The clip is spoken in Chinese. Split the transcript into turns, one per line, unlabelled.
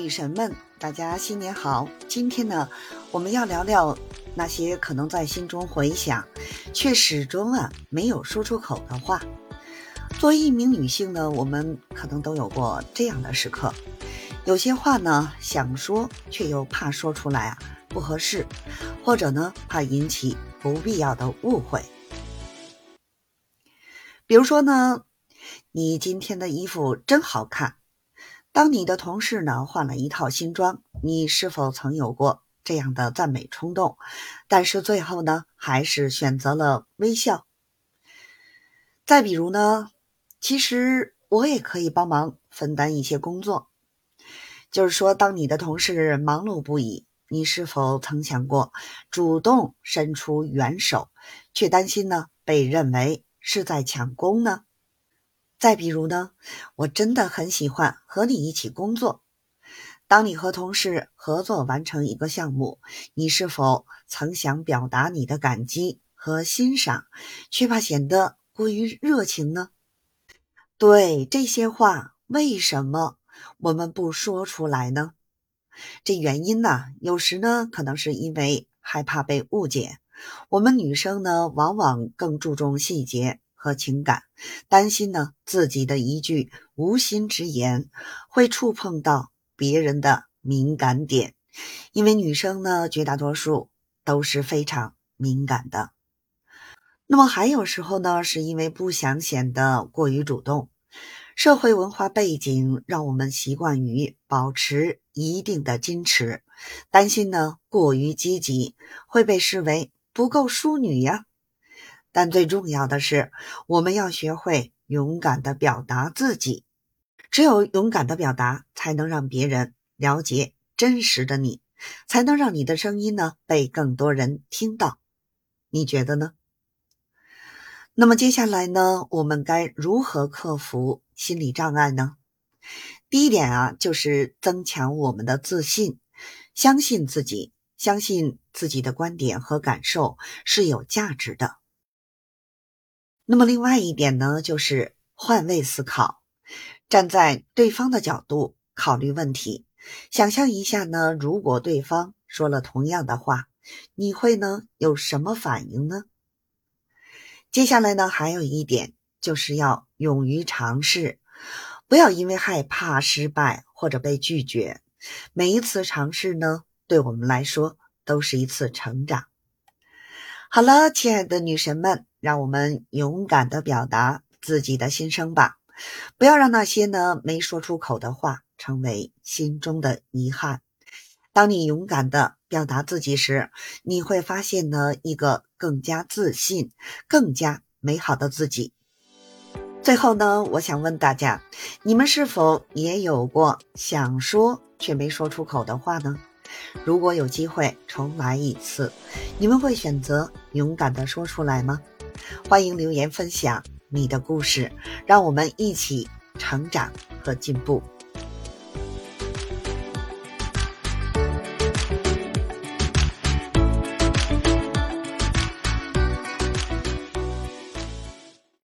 女神们，大家新年好！今天呢，我们要聊聊那些可能在心中回想，却始终啊没有说出口的话。作为一名女性呢，我们可能都有过这样的时刻，有些话呢想说，却又怕说出来啊不合适，或者呢怕引起不必要的误会。比如说呢，你今天的衣服真好看。当你的同事呢换了一套新装，你是否曾有过这样的赞美冲动？但是最后呢，还是选择了微笑。再比如呢，其实我也可以帮忙分担一些工作。就是说，当你的同事忙碌不已，你是否曾想过主动伸出援手，却担心呢被认为是在抢功呢？再比如呢，我真的很喜欢和你一起工作。当你和同事合作完成一个项目，你是否曾想表达你的感激和欣赏，却怕显得过于热情呢？对这些话，为什么我们不说出来呢？这原因呢，有时呢，可能是因为害怕被误解。我们女生呢，往往更注重细节。和情感，担心呢自己的一句无心之言会触碰到别人的敏感点，因为女生呢绝大多数都是非常敏感的。那么还有时候呢，是因为不想显得过于主动，社会文化背景让我们习惯于保持一定的矜持，担心呢过于积极会被视为不够淑女呀。但最重要的是，我们要学会勇敢的表达自己。只有勇敢的表达，才能让别人了解真实的你，才能让你的声音呢被更多人听到。你觉得呢？那么接下来呢，我们该如何克服心理障碍呢？第一点啊，就是增强我们的自信，相信自己，相信自己的观点和感受是有价值的。那么，另外一点呢，就是换位思考，站在对方的角度考虑问题。想象一下呢，如果对方说了同样的话，你会呢有什么反应呢？接下来呢，还有一点就是要勇于尝试，不要因为害怕失败或者被拒绝。每一次尝试呢，对我们来说都是一次成长。好了，亲爱的女神们。让我们勇敢的表达自己的心声吧，不要让那些呢没说出口的话成为心中的遗憾。当你勇敢的表达自己时，你会发现呢一个更加自信、更加美好的自己。最后呢，我想问大家，你们是否也有过想说却没说出口的话呢？如果有机会重来一次，你们会选择勇敢的说出来吗？欢迎留言分享你的故事，让我们一起成长和进步。